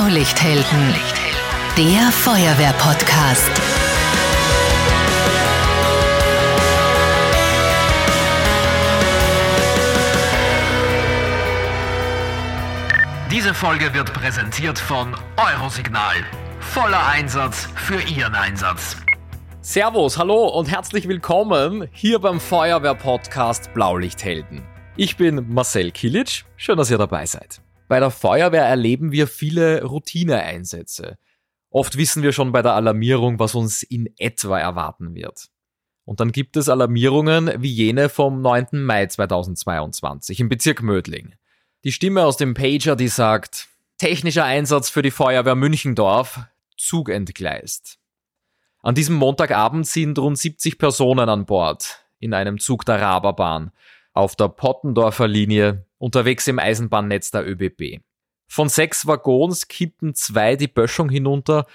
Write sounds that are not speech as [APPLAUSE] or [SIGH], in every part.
Blaulichthelden, der Feuerwehr-Podcast. Diese Folge wird präsentiert von Eurosignal. Voller Einsatz für Ihren Einsatz. Servus, hallo und herzlich willkommen hier beim Feuerwehr-Podcast Blaulichthelden. Ich bin Marcel Kilic, schön, dass ihr dabei seid. Bei der Feuerwehr erleben wir viele Routineeinsätze. Oft wissen wir schon bei der Alarmierung, was uns in etwa erwarten wird. Und dann gibt es Alarmierungen wie jene vom 9. Mai 2022 im Bezirk Mödling. Die Stimme aus dem Pager, die sagt, technischer Einsatz für die Feuerwehr Münchendorf, Zug entgleist. An diesem Montagabend sind rund 70 Personen an Bord in einem Zug der Raberbahn auf der Pottendorfer Linie unterwegs im Eisenbahnnetz der ÖBB. Von sechs Waggons kippen zwei die Böschung hinunter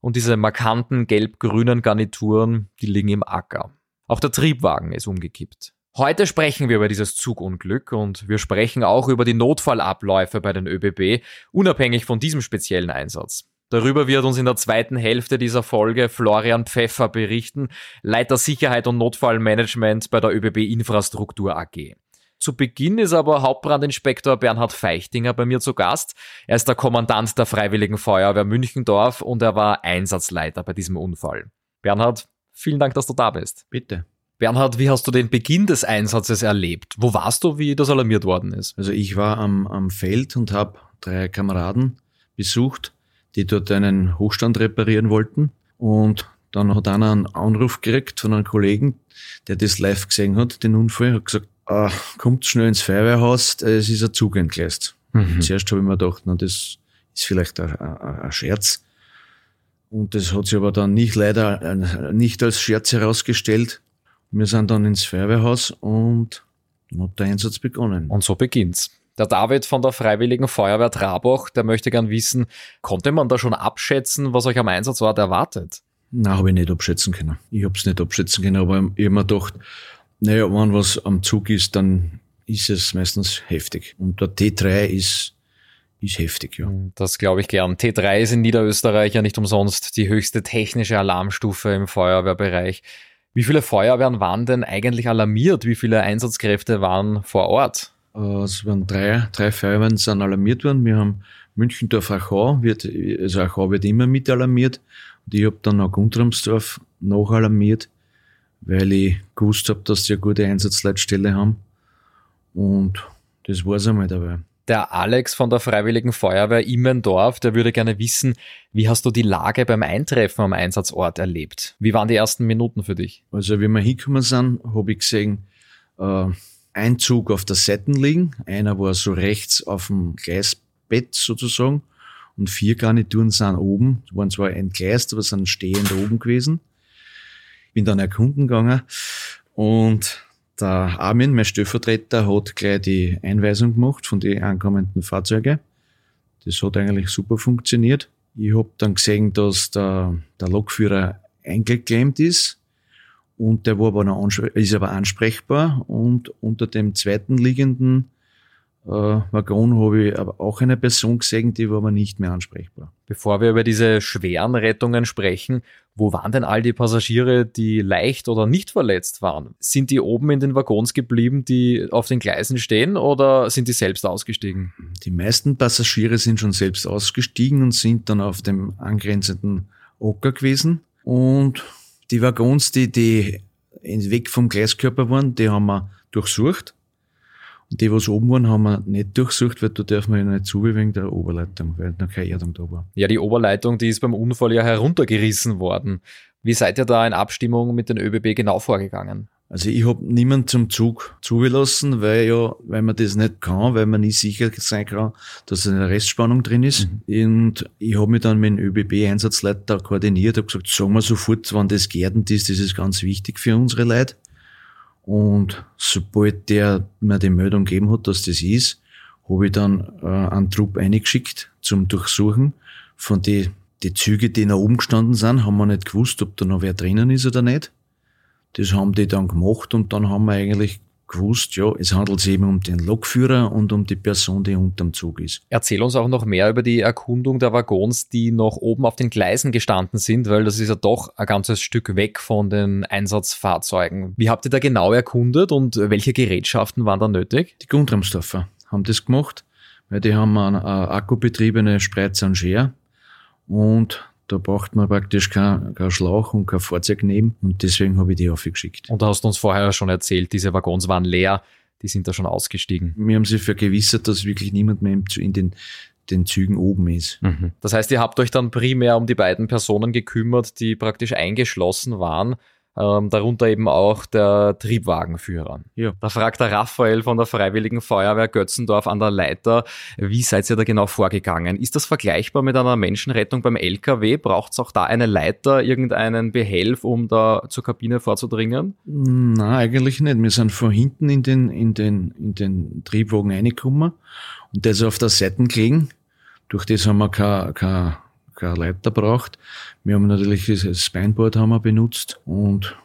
und diese markanten gelb-grünen Garnituren, die liegen im Acker. Auch der Triebwagen ist umgekippt. Heute sprechen wir über dieses Zugunglück und wir sprechen auch über die Notfallabläufe bei den ÖBB, unabhängig von diesem speziellen Einsatz. Darüber wird uns in der zweiten Hälfte dieser Folge Florian Pfeffer berichten, Leiter Sicherheit und Notfallmanagement bei der ÖBB Infrastruktur AG. Zu Beginn ist aber Hauptbrandinspektor Bernhard Feichtinger bei mir zu Gast. Er ist der Kommandant der Freiwilligen Feuerwehr Münchendorf und er war Einsatzleiter bei diesem Unfall. Bernhard, vielen Dank, dass du da bist. Bitte. Bernhard, wie hast du den Beginn des Einsatzes erlebt? Wo warst du, wie das alarmiert worden ist? Also ich war am, am Feld und habe drei Kameraden besucht, die dort einen Hochstand reparieren wollten. Und dann hat einer einen Anruf gekriegt von einem Kollegen, der das live gesehen hat, den Unfall, hat gesagt, ah, kommt schnell ins Feuerwehrhaus, es ist ein Zug entgleist. Mhm. Zuerst habe ich mir gedacht, na, das ist vielleicht ein, ein, ein Scherz. Und das hat sich aber dann nicht leider nicht als Scherz herausgestellt. Wir sind dann ins Feuerwehrhaus und dann hat der Einsatz begonnen. Und so beginnt's. Der David von der Freiwilligen Feuerwehr Trabach, der möchte gern wissen, konnte man da schon abschätzen, was euch am Einsatzort erwartet? Nein, habe ich nicht abschätzen können. Ich habe es nicht abschätzen können, aber ich habe mir gedacht, naja, wenn was am Zug ist, dann ist es meistens heftig. Und der T3 ist, ist heftig, ja. Das glaube ich gern. T3 ist in Niederösterreich ja nicht umsonst die höchste technische Alarmstufe im Feuerwehrbereich. Wie viele Feuerwehren waren denn eigentlich alarmiert? Wie viele Einsatzkräfte waren vor Ort? Äh, es waren drei, drei Feuerwehren sind alarmiert worden. Wir haben Münchendorf Achau, wird, also Achau wird immer mit alarmiert. Und ich habe dann auch Guntramsdorf noch alarmiert, weil ich gewusst habe, dass die eine gute Einsatzleitstelle haben. Und das war es einmal dabei. Der Alex von der Freiwilligen Feuerwehr Immendorf, der würde gerne wissen, wie hast du die Lage beim Eintreffen am Einsatzort erlebt? Wie waren die ersten Minuten für dich? Also, wie wir hingekommen sind, habe ich gesehen, äh, ein Zug auf der Seite liegen. Einer war so rechts auf dem Gleisbett sozusagen und vier Garnituren sind oben. Die waren zwar entgleist, aber sind stehend oben gewesen. Bin dann erkunden gegangen und der Armin, mein Stellvertreter, hat gleich die Einweisung gemacht von den ankommenden Fahrzeugen. Das hat eigentlich super funktioniert. Ich habe dann gesehen, dass der, der Lokführer eingeklemmt ist und der war aber noch ist aber ansprechbar und unter dem zweiten liegenden äh, Waggon habe ich aber auch eine Person gesehen, die war aber nicht mehr ansprechbar. Bevor wir über diese schweren Rettungen sprechen, wo waren denn all die Passagiere, die leicht oder nicht verletzt waren? Sind die oben in den Waggons geblieben, die auf den Gleisen stehen oder sind die selbst ausgestiegen? Die meisten Passagiere sind schon selbst ausgestiegen und sind dann auf dem angrenzenden Ocker gewesen und die Waggons, die, die weg vom Gleiskörper waren, die haben wir durchsucht und die, was oben waren, haben wir nicht durchsucht, weil da dürfen wir ja nicht zu wegen der Oberleitung, weil noch keine Erdung da war. Ja, die Oberleitung, die ist beim Unfall ja heruntergerissen worden. Wie seid ihr da in Abstimmung mit den ÖBB genau vorgegangen? Also ich habe niemand zum Zug zugelassen, weil ja, weil man das nicht kann, weil man nicht sicher sein kann, dass eine Restspannung drin ist. Mhm. Und ich habe mich dann mit dem ÖBB-Einsatzleiter koordiniert, habe gesagt, sagen wir sofort, wann das geerdend ist, das ist ganz wichtig für unsere Leute. Und sobald der mir die Meldung gegeben hat, dass das ist, habe ich dann äh, einen Trupp eingeschickt zum Durchsuchen von die, die Züge, die nach oben gestanden sind, haben wir nicht gewusst, ob da noch wer drinnen ist oder nicht. Das haben die dann gemacht und dann haben wir eigentlich gewusst, ja, es handelt sich eben um den Lokführer und um die Person, die unterm Zug ist. Erzähl uns auch noch mehr über die Erkundung der Waggons, die noch oben auf den Gleisen gestanden sind, weil das ist ja doch ein ganzes Stück weg von den Einsatzfahrzeugen. Wie habt ihr da genau erkundet und welche Gerätschaften waren da nötig? Die Gundramsdorfer haben das gemacht, weil die haben eine, eine akkubetriebene Spreizer und Scher und da braucht man praktisch keinen kein Schlauch und kein Fahrzeug nehmen und deswegen habe ich die aufgeschickt. Und da hast du uns vorher schon erzählt, diese Waggons waren leer, die sind da schon ausgestiegen. Wir haben sich vergewissert, dass wirklich niemand mehr in den, den Zügen oben ist. Mhm. Das heißt, ihr habt euch dann primär um die beiden Personen gekümmert, die praktisch eingeschlossen waren ähm, darunter eben auch der Triebwagenführer. Ja. Da fragt der Raphael von der Freiwilligen Feuerwehr Götzendorf an der Leiter, wie seid ihr da genau vorgegangen? Ist das vergleichbar mit einer Menschenrettung beim LKW? Braucht es auch da eine Leiter, irgendeinen Behelf, um da zur Kabine vorzudringen? Na, eigentlich nicht. Wir sind von hinten in den, in den, in den Triebwagen reingekommen und der ist auf der Seite gelegen. Durch das haben wir kein, kein keine Leiter braucht. Wir haben natürlich das Spineboard haben wir benutzt und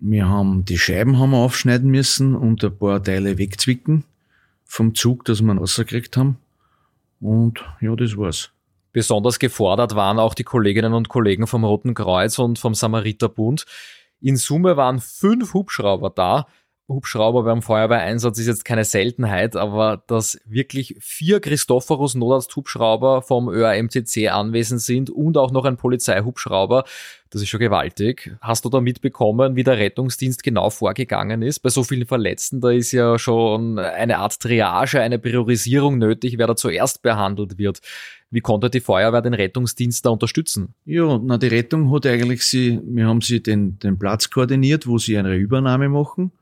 wir haben die Scheiben haben wir aufschneiden müssen und ein paar Teile wegzwicken vom Zug, dass wir rausgekriegt haben. Und ja, das war's. Besonders gefordert waren auch die Kolleginnen und Kollegen vom Roten Kreuz und vom Samariterbund. In Summe waren fünf Hubschrauber da, Hubschrauber beim Feuerwehreinsatz ist jetzt keine Seltenheit, aber dass wirklich vier Christophorus Notarzt-Hubschrauber vom ÖAMCC anwesend sind und auch noch ein Polizeihubschrauber, das ist schon gewaltig. Hast du da mitbekommen, wie der Rettungsdienst genau vorgegangen ist? Bei so vielen Verletzten, da ist ja schon eine Art Triage, eine Priorisierung nötig, wer da zuerst behandelt wird. Wie konnte die Feuerwehr den Rettungsdienst da unterstützen? Ja, na, die Rettung hat eigentlich sie, wir haben sie den, den Platz koordiniert, wo sie eine Übernahme machen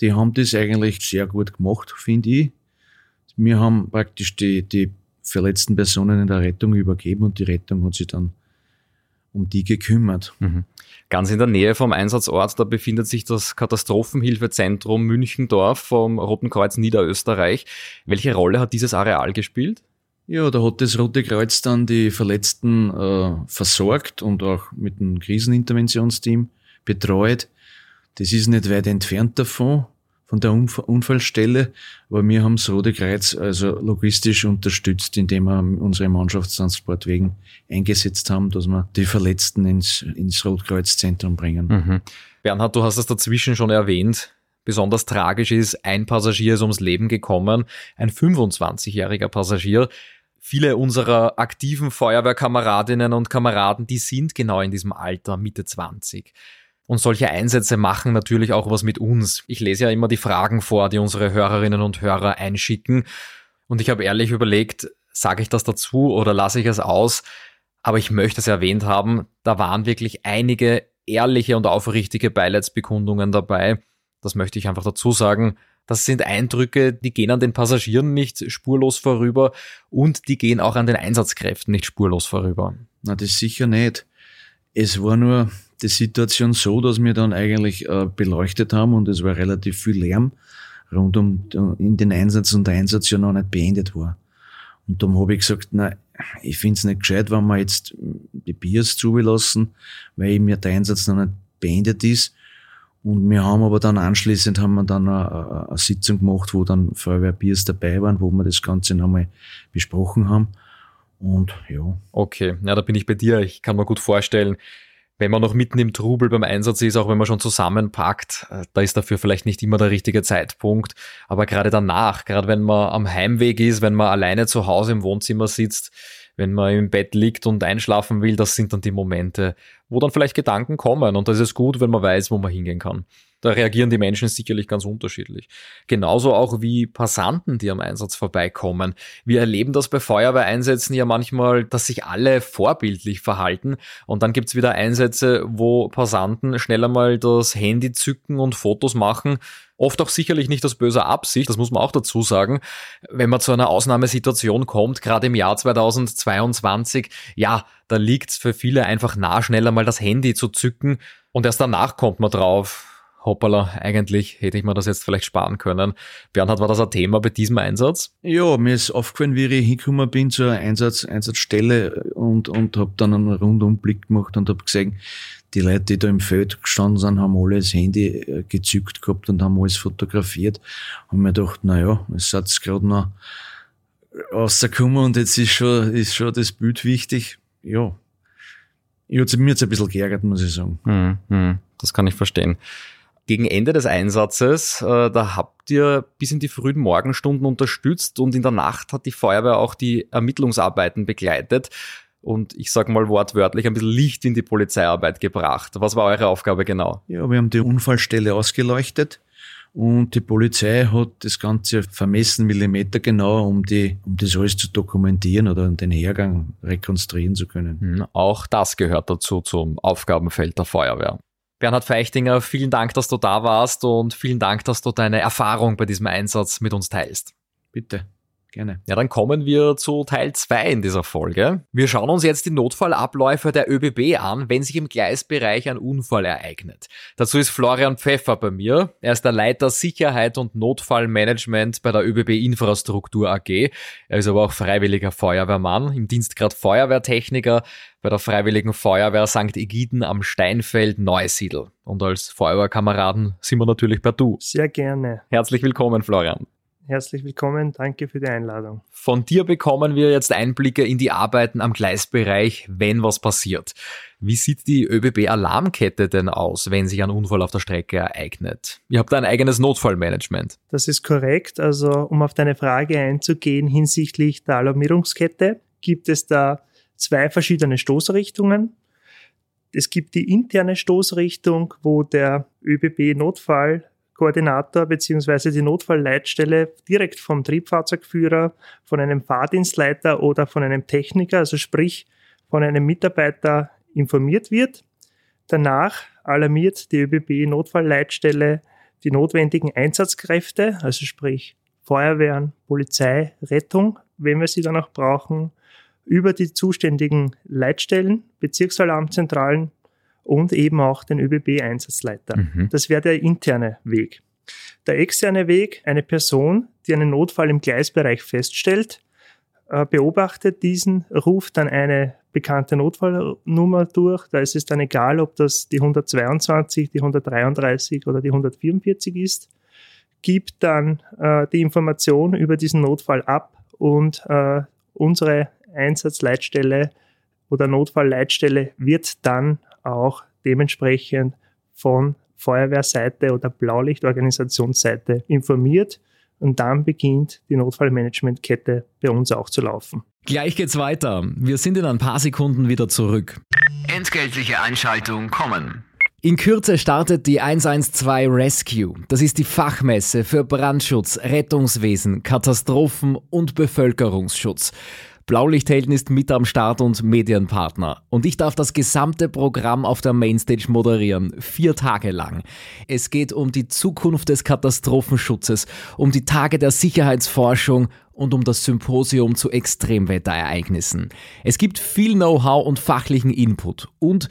die haben das eigentlich sehr gut gemacht, finde ich. Wir haben praktisch die, die verletzten Personen in der Rettung übergeben und die Rettung hat sich dann um die gekümmert. Mhm. Ganz in der Nähe vom Einsatzort, da befindet sich das Katastrophenhilfezentrum Münchendorf vom Roten Kreuz Niederösterreich. Welche Rolle hat dieses Areal gespielt? Ja, da hat das Rote Kreuz dann die Verletzten äh, versorgt und auch mit dem Kriseninterventionsteam betreut. Das ist nicht weit entfernt davon, von der Unfallstelle, aber wir haben das Rote Kreuz also logistisch unterstützt, indem wir unsere Mannschaftstransportwegen eingesetzt haben, dass wir die Verletzten ins, ins Rotkreuzzentrum bringen. Mhm. Bernhard, du hast es dazwischen schon erwähnt. Besonders tragisch ist, ein Passagier ist ums Leben gekommen, ein 25-jähriger Passagier. Viele unserer aktiven Feuerwehrkameradinnen und Kameraden, die sind genau in diesem Alter, Mitte 20. Und solche Einsätze machen natürlich auch was mit uns. Ich lese ja immer die Fragen vor, die unsere Hörerinnen und Hörer einschicken. Und ich habe ehrlich überlegt, sage ich das dazu oder lasse ich es aus? Aber ich möchte es erwähnt haben, da waren wirklich einige ehrliche und aufrichtige Beileidsbekundungen dabei. Das möchte ich einfach dazu sagen. Das sind Eindrücke, die gehen an den Passagieren nicht spurlos vorüber und die gehen auch an den Einsatzkräften nicht spurlos vorüber. Na, das sicher nicht. Es war nur die Situation so, dass wir dann eigentlich äh, beleuchtet haben und es war relativ viel Lärm rund um in den Einsatz und der Einsatz ja noch nicht beendet war. Und darum habe ich gesagt, na, ich finde es nicht gescheit, wenn wir jetzt die Biers zulassen, weil eben ja der Einsatz noch nicht beendet ist. Und wir haben aber dann anschließend haben wir dann eine, eine Sitzung gemacht, wo dann Feuerwehr dabei waren, wo wir das Ganze nochmal besprochen haben. Und ja. Okay, ja, da bin ich bei dir. Ich kann mir gut vorstellen, wenn man noch mitten im Trubel beim Einsatz ist, auch wenn man schon zusammenpackt, äh, da ist dafür vielleicht nicht immer der richtige Zeitpunkt. Aber gerade danach, gerade wenn man am Heimweg ist, wenn man alleine zu Hause im Wohnzimmer sitzt, wenn man im Bett liegt und einschlafen will, das sind dann die Momente, wo dann vielleicht Gedanken kommen. Und da ist gut, wenn man weiß, wo man hingehen kann. Da reagieren die Menschen sicherlich ganz unterschiedlich. Genauso auch wie Passanten, die am Einsatz vorbeikommen. Wir erleben das bei Feuerwehreinsätzen ja manchmal, dass sich alle vorbildlich verhalten und dann gibt's wieder Einsätze, wo Passanten schneller mal das Handy zücken und Fotos machen. Oft auch sicherlich nicht aus böser Absicht, das muss man auch dazu sagen. Wenn man zu einer Ausnahmesituation kommt, gerade im Jahr 2022, ja, da liegt's für viele einfach nah, schneller mal das Handy zu zücken und erst danach kommt man drauf hoppala, eigentlich hätte ich mir das jetzt vielleicht sparen können. Bernhard, war das ein Thema bei diesem Einsatz? Ja, mir ist aufgefallen, wie ich hingekommen bin zur Einsatz, Einsatzstelle und, und habe dann einen Rundumblick gemacht und habe gesehen, die Leute, die da im Feld gestanden sind, haben alle das Handy äh, gezückt gehabt und haben alles fotografiert. Und mir gedacht, na ja, es hat gerade noch rausgekommen und jetzt ist schon, ist schon das Bild wichtig. Ja. Ich hat's, mir jetzt ein bisschen geärgert, muss ich sagen. Hm, hm, das kann ich verstehen. Gegen Ende des Einsatzes, äh, da habt ihr bis in die frühen Morgenstunden unterstützt und in der Nacht hat die Feuerwehr auch die Ermittlungsarbeiten begleitet und ich sage mal wortwörtlich ein bisschen Licht in die Polizeiarbeit gebracht. Was war eure Aufgabe genau? Ja, wir haben die Unfallstelle ausgeleuchtet und die Polizei hat das Ganze vermessen, Millimeter genau, um, die, um das alles zu dokumentieren oder den Hergang rekonstruieren zu können. Hm, auch das gehört dazu zum Aufgabenfeld der Feuerwehr. Bernhard Feichtinger, vielen Dank, dass du da warst und vielen Dank, dass du deine Erfahrung bei diesem Einsatz mit uns teilst. Bitte. Gerne. Ja, dann kommen wir zu Teil 2 in dieser Folge. Wir schauen uns jetzt die Notfallabläufe der ÖBB an, wenn sich im Gleisbereich ein Unfall ereignet. Dazu ist Florian Pfeffer bei mir. Er ist der Leiter Sicherheit und Notfallmanagement bei der ÖBB Infrastruktur AG. Er ist aber auch freiwilliger Feuerwehrmann, im Dienstgrad Feuerwehrtechniker bei der Freiwilligen Feuerwehr St. Egiden am Steinfeld Neusiedl. Und als Feuerwehrkameraden sind wir natürlich per Du. Sehr gerne. Herzlich willkommen, Florian. Herzlich willkommen, danke für die Einladung. Von dir bekommen wir jetzt Einblicke in die Arbeiten am Gleisbereich, wenn was passiert. Wie sieht die ÖBB-Alarmkette denn aus, wenn sich ein Unfall auf der Strecke ereignet? Ihr habt ein eigenes Notfallmanagement. Das ist korrekt. Also um auf deine Frage einzugehen hinsichtlich der Alarmierungskette, gibt es da zwei verschiedene Stoßrichtungen. Es gibt die interne Stoßrichtung, wo der ÖBB-Notfall Koordinator bzw. die Notfallleitstelle direkt vom Triebfahrzeugführer, von einem Fahrdienstleiter oder von einem Techniker, also sprich von einem Mitarbeiter informiert wird. Danach alarmiert die ÖBB Notfallleitstelle die notwendigen Einsatzkräfte, also sprich Feuerwehren, Polizei, Rettung, wenn wir sie dann auch brauchen, über die zuständigen Leitstellen, Bezirksalarmzentralen und eben auch den ÖBB-Einsatzleiter. Mhm. Das wäre der interne Weg. Der externe Weg, eine Person, die einen Notfall im Gleisbereich feststellt, äh, beobachtet diesen, ruft dann eine bekannte Notfallnummer durch. Da ist es dann egal, ob das die 122, die 133 oder die 144 ist, gibt dann äh, die Information über diesen Notfall ab und äh, unsere Einsatzleitstelle oder Notfallleitstelle wird dann auch dementsprechend von Feuerwehrseite oder Blaulichtorganisationsseite informiert und dann beginnt die Notfallmanagementkette bei uns auch zu laufen. Gleich geht's weiter. Wir sind in ein paar Sekunden wieder zurück. Entgeltliche Einschaltung kommen. In Kürze startet die 112 Rescue. Das ist die Fachmesse für Brandschutz, Rettungswesen, Katastrophen und Bevölkerungsschutz. Blaulichthelden ist mit am Start und Medienpartner. Und ich darf das gesamte Programm auf der Mainstage moderieren. Vier Tage lang. Es geht um die Zukunft des Katastrophenschutzes, um die Tage der Sicherheitsforschung und um das Symposium zu Extremwetterereignissen. Es gibt viel Know-how und fachlichen Input und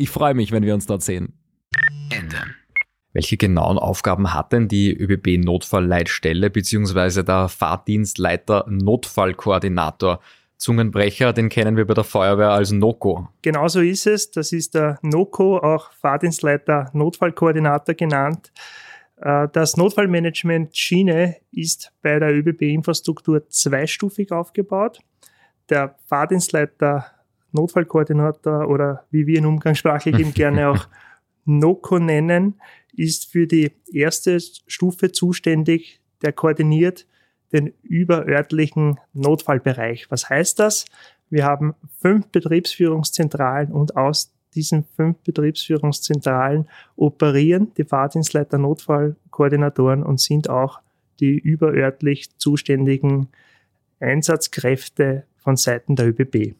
Ich freue mich, wenn wir uns dort sehen. Ende. Welche genauen Aufgaben hat denn die ÖBB Notfallleitstelle bzw. der Fahrdienstleiter Notfallkoordinator? Zungenbrecher, den kennen wir bei der Feuerwehr als NOCO. Genauso ist es. Das ist der NOCO, auch Fahrdienstleiter Notfallkoordinator genannt. Äh, das Notfallmanagement Schiene ist bei der ÖBB Infrastruktur zweistufig aufgebaut. Der Fahrdienstleiter Notfallkoordinator oder wie wir ihn umgangssprachlich eben gerne auch [LAUGHS] NOCO nennen, ist für die erste Stufe zuständig, der koordiniert den überörtlichen Notfallbereich. Was heißt das? Wir haben fünf Betriebsführungszentralen und aus diesen fünf Betriebsführungszentralen operieren die Fahrdienstleiter Notfallkoordinatoren und sind auch die überörtlich zuständigen Einsatzkräfte von Seiten der ÖBB.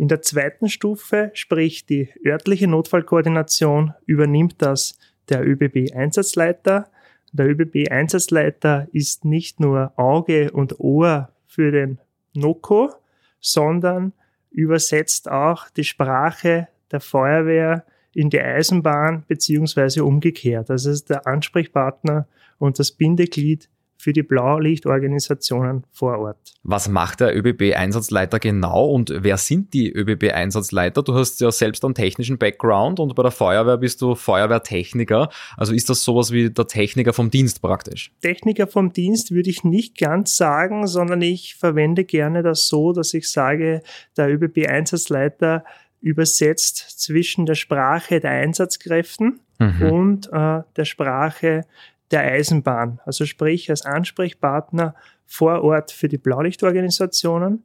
In der zweiten Stufe, sprich die örtliche Notfallkoordination, übernimmt das der ÖBB-Einsatzleiter. Der ÖBB-Einsatzleiter ist nicht nur Auge und Ohr für den NOCO, sondern übersetzt auch die Sprache der Feuerwehr in die Eisenbahn beziehungsweise umgekehrt. Das ist der Ansprechpartner und das Bindeglied für die Blaulichtorganisationen vor Ort. Was macht der ÖBB-Einsatzleiter genau und wer sind die ÖBB-Einsatzleiter? Du hast ja selbst einen technischen Background und bei der Feuerwehr bist du Feuerwehrtechniker. Also ist das sowas wie der Techniker vom Dienst praktisch? Techniker vom Dienst würde ich nicht ganz sagen, sondern ich verwende gerne das so, dass ich sage, der ÖBB-Einsatzleiter übersetzt zwischen der Sprache der Einsatzkräften mhm. und äh, der Sprache der Eisenbahn. Also sprich als Ansprechpartner vor Ort für die Blaulichtorganisationen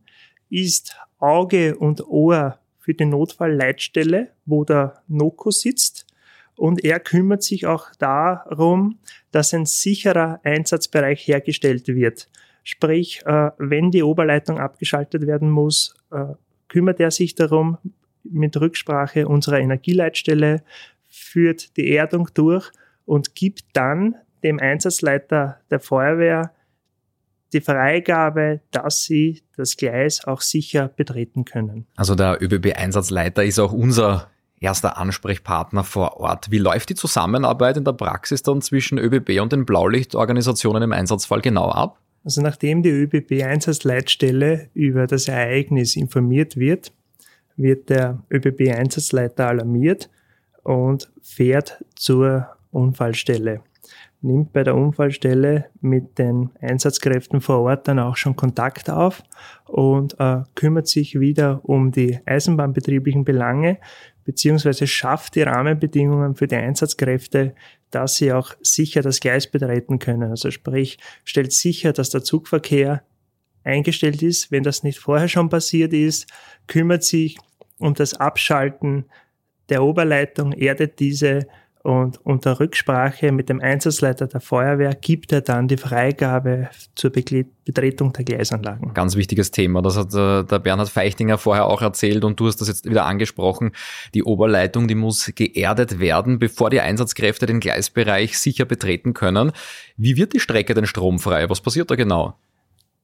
ist Auge und Ohr für die Notfallleitstelle, wo der NOCO sitzt. Und er kümmert sich auch darum, dass ein sicherer Einsatzbereich hergestellt wird. Sprich, äh, wenn die Oberleitung abgeschaltet werden muss, äh, kümmert er sich darum, mit Rücksprache unserer Energieleitstelle, führt die Erdung durch und gibt dann dem Einsatzleiter der Feuerwehr die Freigabe, dass sie das Gleis auch sicher betreten können. Also der ÖBB-Einsatzleiter ist auch unser erster Ansprechpartner vor Ort. Wie läuft die Zusammenarbeit in der Praxis dann zwischen ÖBB und den Blaulichtorganisationen im Einsatzfall genau ab? Also nachdem die ÖBB-Einsatzleitstelle über das Ereignis informiert wird, wird der ÖBB-Einsatzleiter alarmiert und fährt zur Unfallstelle nimmt bei der Unfallstelle mit den Einsatzkräften vor Ort dann auch schon Kontakt auf und äh, kümmert sich wieder um die eisenbahnbetrieblichen Belange beziehungsweise schafft die Rahmenbedingungen für die Einsatzkräfte, dass sie auch sicher das Gleis betreten können. Also sprich, stellt sicher, dass der Zugverkehr eingestellt ist, wenn das nicht vorher schon passiert ist, kümmert sich um das Abschalten der Oberleitung, erdet diese und unter Rücksprache mit dem Einsatzleiter der Feuerwehr gibt er dann die Freigabe zur Betretung der Gleisanlagen. Ganz wichtiges Thema. Das hat äh, der Bernhard Feichtinger vorher auch erzählt und du hast das jetzt wieder angesprochen. Die Oberleitung, die muss geerdet werden, bevor die Einsatzkräfte den Gleisbereich sicher betreten können. Wie wird die Strecke denn stromfrei? Was passiert da genau?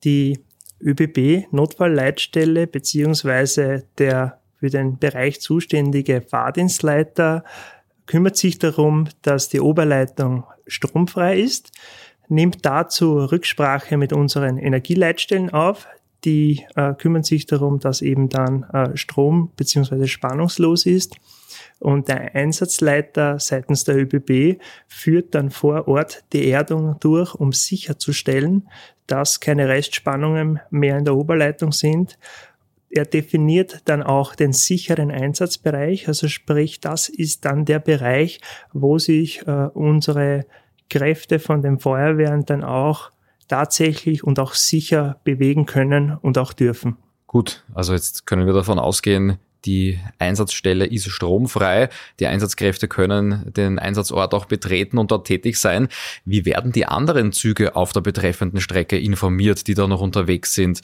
Die ÖBB Notfallleitstelle beziehungsweise der für den Bereich zuständige Fahrdienstleiter kümmert sich darum, dass die Oberleitung stromfrei ist, nimmt dazu Rücksprache mit unseren Energieleitstellen auf. Die äh, kümmern sich darum, dass eben dann äh, Strom bzw. spannungslos ist. Und der Einsatzleiter seitens der ÖBB führt dann vor Ort die Erdung durch, um sicherzustellen, dass keine Restspannungen mehr in der Oberleitung sind er definiert dann auch den sicheren Einsatzbereich, also sprich, das ist dann der Bereich, wo sich äh, unsere Kräfte von den Feuerwehren dann auch tatsächlich und auch sicher bewegen können und auch dürfen. Gut, also jetzt können wir davon ausgehen, die Einsatzstelle ist stromfrei. Die Einsatzkräfte können den Einsatzort auch betreten und dort tätig sein. Wie werden die anderen Züge auf der betreffenden Strecke informiert, die da noch unterwegs sind?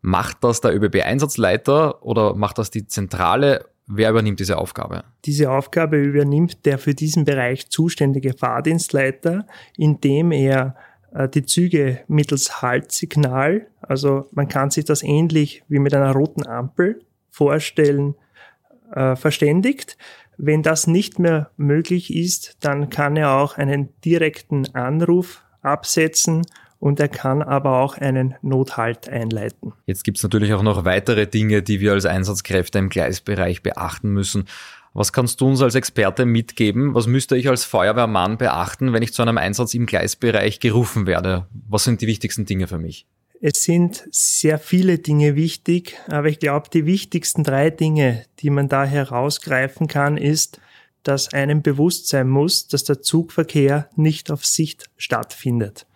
Macht das der ÖBB-Einsatzleiter oder macht das die Zentrale? Wer übernimmt diese Aufgabe? Diese Aufgabe übernimmt der für diesen Bereich zuständige Fahrdienstleiter, indem er äh, die Züge mittels Haltsignal, also man kann sich das ähnlich wie mit einer roten Ampel vorstellen, äh, verständigt. Wenn das nicht mehr möglich ist, dann kann er auch einen direkten Anruf absetzen und er kann aber auch einen Nothalt einleiten. Jetzt gibt es natürlich auch noch weitere Dinge, die wir als Einsatzkräfte im Gleisbereich beachten müssen. Was kannst du uns als Experte mitgeben? Was müsste ich als Feuerwehrmann beachten, wenn ich zu einem Einsatz im Gleisbereich gerufen werde? Was sind die wichtigsten Dinge für mich? Es sind sehr viele Dinge wichtig, aber ich glaube, die wichtigsten drei Dinge, die man da herausgreifen kann, ist, dass einem bewusst sein muss, dass der Zugverkehr nicht auf Sicht stattfindet.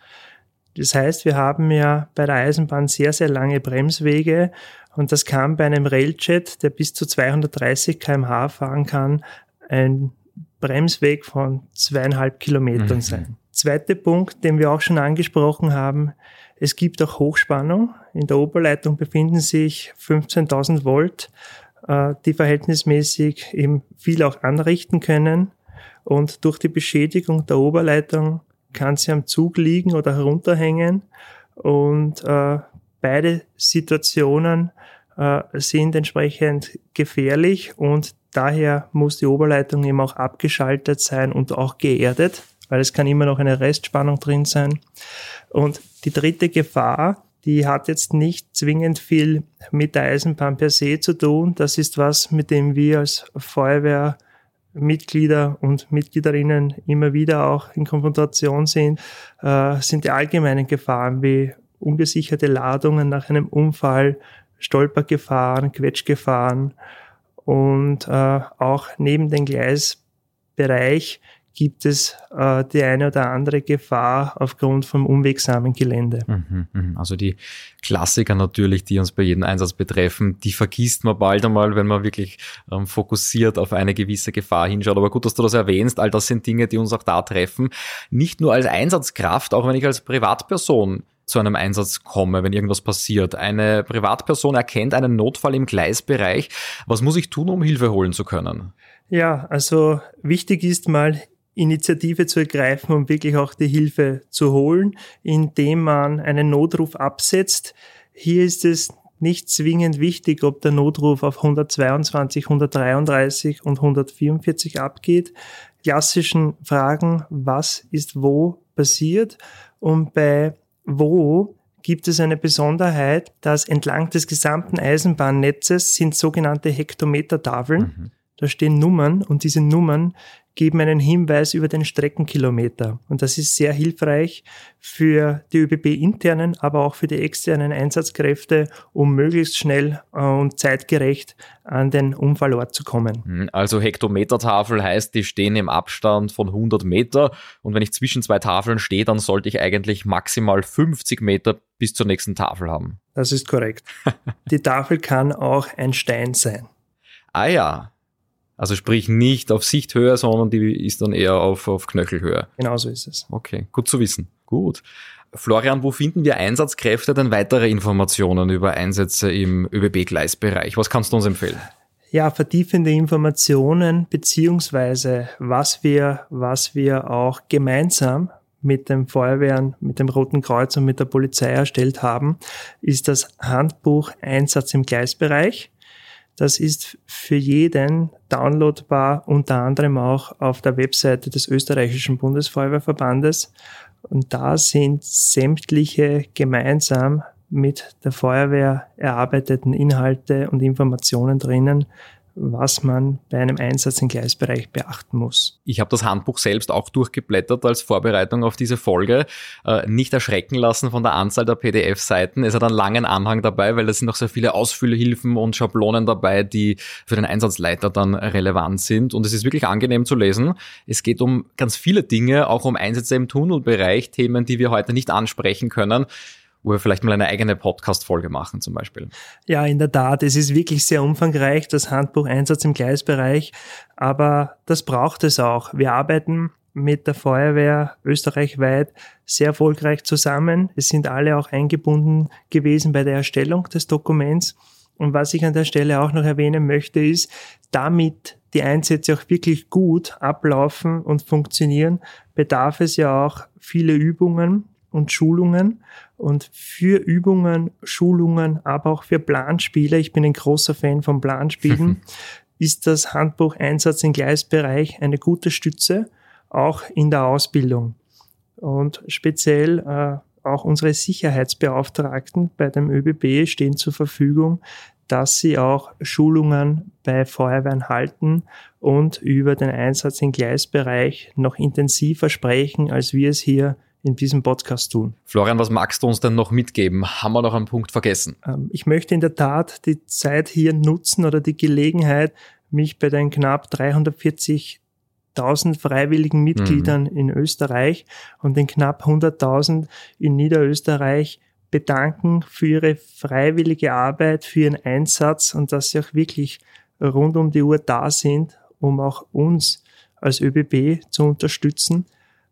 Das heißt, wir haben ja bei der Eisenbahn sehr, sehr lange Bremswege und das kann bei einem Railjet, der bis zu 230 kmh fahren kann, ein Bremsweg von zweieinhalb Kilometern mhm. sein. Zweiter Punkt, den wir auch schon angesprochen haben, es gibt auch Hochspannung. In der Oberleitung befinden sich 15.000 Volt äh, die verhältnismäßig eben viel auch anrichten können. Und durch die Beschädigung der Oberleitung kann sie am Zug liegen oder herunterhängen. Und äh, beide Situationen äh, sind entsprechend gefährlich und daher muss die Oberleitung eben auch abgeschaltet sein und auch geerdet, weil es kann immer noch eine Restspannung drin sein. Und die dritte Gefahr, die hat jetzt nicht zwingend viel mit der Eisenbahn per se zu tun. Das ist was, mit dem wir als Feuerwehrmitglieder und Mitgliederinnen immer wieder auch in Konfrontation sind, äh, sind die allgemeinen Gefahren wie ungesicherte Ladungen nach einem Unfall, Stolpergefahren, Quetschgefahren und äh, auch neben dem Gleisbereich gibt es äh, die eine oder andere Gefahr aufgrund vom unwegsamen Gelände. Mhm, mhm. Also die Klassiker natürlich, die uns bei jedem Einsatz betreffen, die vergisst man bald einmal, wenn man wirklich ähm, fokussiert auf eine gewisse Gefahr hinschaut. Aber gut, dass du das erwähnst, all das sind Dinge, die uns auch da treffen. Nicht nur als Einsatzkraft, auch wenn ich als Privatperson zu einem Einsatz komme, wenn irgendwas passiert. Eine Privatperson erkennt einen Notfall im Gleisbereich. Was muss ich tun, um Hilfe holen zu können? Ja, also wichtig ist mal Initiative zu ergreifen, um wirklich auch die Hilfe zu holen, indem man einen Notruf absetzt. Hier ist es nicht zwingend wichtig, ob der Notruf auf 122, 133 und 144 abgeht. Klassischen Fragen, was ist wo passiert? Und bei wo gibt es eine Besonderheit, dass entlang des gesamten Eisenbahnnetzes sind sogenannte Hektometertafeln. Mhm. Da stehen Nummern und diese Nummern geben einen Hinweis über den Streckenkilometer. Und das ist sehr hilfreich für die ÖBB-internen, aber auch für die externen Einsatzkräfte, um möglichst schnell äh, und zeitgerecht an den Unfallort zu kommen. Hm, also Hektometertafel heißt, die stehen im Abstand von 100 Meter. Und wenn ich zwischen zwei Tafeln stehe, dann sollte ich eigentlich maximal 50 Meter bis zur nächsten Tafel haben. Das ist korrekt. die Tafel kann auch ein Stein sein. Ah ja, also sprich nicht auf Sichthöhe, sondern die ist dann eher auf, auf Knöchelhöhe. Genau so ist es. Okay, gut zu wissen. Gut. Florian, wo finden wir Einsatzkräfte denn weitere Informationen über Einsätze im ÖBB-Gleisbereich? Was kannst du uns empfehlen? Ja, vertiefende Informationen beziehungsweise was wir, was wir auch gemeinsam mit dem Feuerwehren, mit dem Roten Kreuz und mit der Polizei erstellt haben, ist das Handbuch Einsatz im Gleisbereich. Das ist für jeden downloadbar, unter anderem auch auf der Webseite des österreichischen Bundesfeuerwehrverbandes. Und da sind sämtliche gemeinsam mit der Feuerwehr erarbeiteten Inhalte und Informationen drinnen, was man bei einem Einsatz im Gleisbereich beachten muss. Ich habe das Handbuch selbst auch durchgeblättert als Vorbereitung auf diese Folge. Äh, nicht erschrecken lassen von der Anzahl der PDF-Seiten. Es hat einen langen Anhang dabei, weil es sind noch sehr viele Ausfüllhilfen und Schablonen dabei, die für den Einsatzleiter dann relevant sind. Und es ist wirklich angenehm zu lesen. Es geht um ganz viele Dinge, auch um Einsätze im Tunnelbereich, Themen, die wir heute nicht ansprechen können wo wir vielleicht mal eine eigene Podcast-Folge machen zum Beispiel. Ja, in der Tat. Es ist wirklich sehr umfangreich, das Handbuch Einsatz im Gleisbereich. Aber das braucht es auch. Wir arbeiten mit der Feuerwehr österreichweit sehr erfolgreich zusammen. Es sind alle auch eingebunden gewesen bei der Erstellung des Dokuments. Und was ich an der Stelle auch noch erwähnen möchte, ist, damit die Einsätze auch wirklich gut ablaufen und funktionieren, bedarf es ja auch viele Übungen und Schulungen. Und für Übungen, Schulungen, aber auch für Planspiele, ich bin ein großer Fan von Planspielen, [LAUGHS] ist das Handbuch Einsatz im Gleisbereich eine gute Stütze, auch in der Ausbildung. Und speziell äh, auch unsere Sicherheitsbeauftragten bei dem ÖBB stehen zur Verfügung, dass sie auch Schulungen bei Feuerwehren halten und über den Einsatz im Gleisbereich noch intensiver sprechen, als wir es hier in diesem Podcast tun. Florian, was magst du uns denn noch mitgeben? Haben wir noch einen Punkt vergessen? Ähm, ich möchte in der Tat die Zeit hier nutzen oder die Gelegenheit, mich bei den knapp 340.000 freiwilligen Mitgliedern mhm. in Österreich und den knapp 100.000 in Niederösterreich bedanken für ihre freiwillige Arbeit, für ihren Einsatz und dass sie auch wirklich rund um die Uhr da sind, um auch uns als ÖBB zu unterstützen.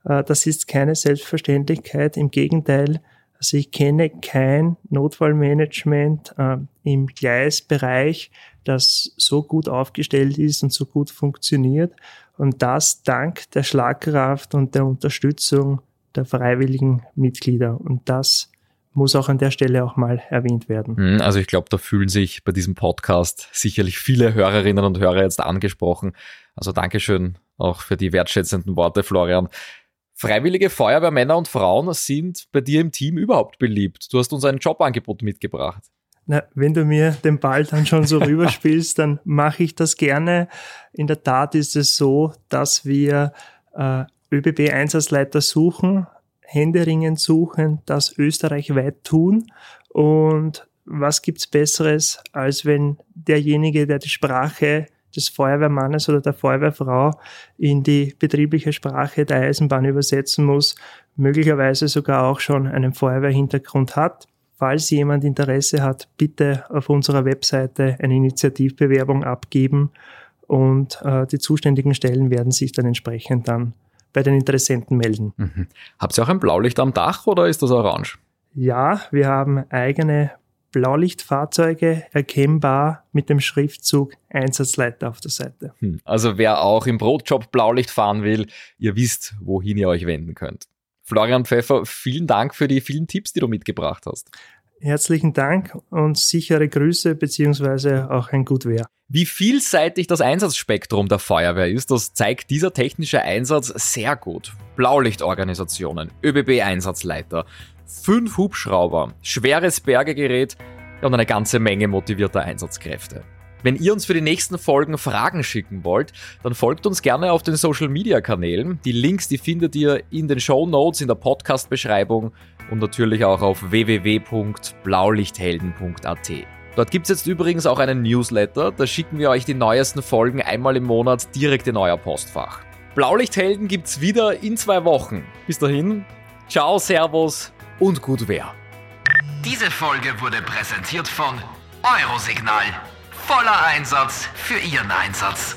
Äh, das ist keine Selbstverständlichkeit. Im Gegenteil, Also ich kenne kein Notfallmanagement äh, im Gleisbereich, das so gut aufgestellt ist und so gut funktioniert. Und das dank der Schlagkraft und der Unterstützung der freiwilligen Mitglieder. Und das muss auch an der Stelle auch mal erwähnt werden. Hm, also ich glaube, da fühlen sich bei diesem Podcast sicherlich viele Hörerinnen und Hörer jetzt angesprochen. Also Dankeschön auch für die wertschätzenden Worte, Florian. Freiwillige Feuerwehrmänner und Frauen sind bei dir im Team überhaupt beliebt. Du hast uns ein Jobangebot mitgebracht. Na, wenn du mir den Ball dann schon so rüberspielst, dann mache ich das gerne. In der Tat ist es so, dass wir äh, ÖBB-Einsatzleiter suchen, händeringend suchen, das österreichweit tun. Und was gibt's Besseres, als wenn derjenige, der die Sprache des Feuerwehrmannes oder der Feuerwehrfrau in die betriebliche Sprache der Eisenbahn übersetzen muss, möglicherweise sogar auch schon einen Feuerwehrhintergrund hat. Falls jemand Interesse hat, bitte auf unserer Webseite eine Initiativbewerbung abgeben und äh, die zuständigen Stellen werden sich dann entsprechend dann bei den Interessenten melden. Mhm. Habt ihr auch ein Blaulicht am Dach oder ist das orange? Ja, wir haben eigene Blaulichtfahrzeuge erkennbar mit dem Schriftzug Einsatzleiter auf der Seite. Hm. Also wer auch im Brotjob Blaulicht fahren will, ihr wisst, wohin ihr euch wenden könnt. Florian Pfeffer, vielen Dank für die vielen Tipps, die du mitgebracht hast. Herzlichen Dank und sichere Grüße beziehungsweise auch ein Gutwehr. Wie vielseitig das Einsatzspektrum der Feuerwehr ist, das zeigt dieser technische Einsatz sehr gut. Blaulichtorganisationen, ÖBB-Einsatzleiter, fünf Hubschrauber, schweres Bergegerät und eine ganze Menge motivierter Einsatzkräfte. Wenn ihr uns für die nächsten Folgen Fragen schicken wollt, dann folgt uns gerne auf den Social Media Kanälen. Die Links, die findet ihr in den Show Notes, in der Podcast Beschreibung und natürlich auch auf www.blaulichthelden.at. Dort gibt es jetzt übrigens auch einen Newsletter, da schicken wir euch die neuesten Folgen einmal im Monat direkt in euer Postfach. Blaulichthelden gibt's wieder in zwei Wochen. Bis dahin, ciao, servus und gut wer. Diese Folge wurde präsentiert von Eurosignal. Voller Einsatz für Ihren Einsatz.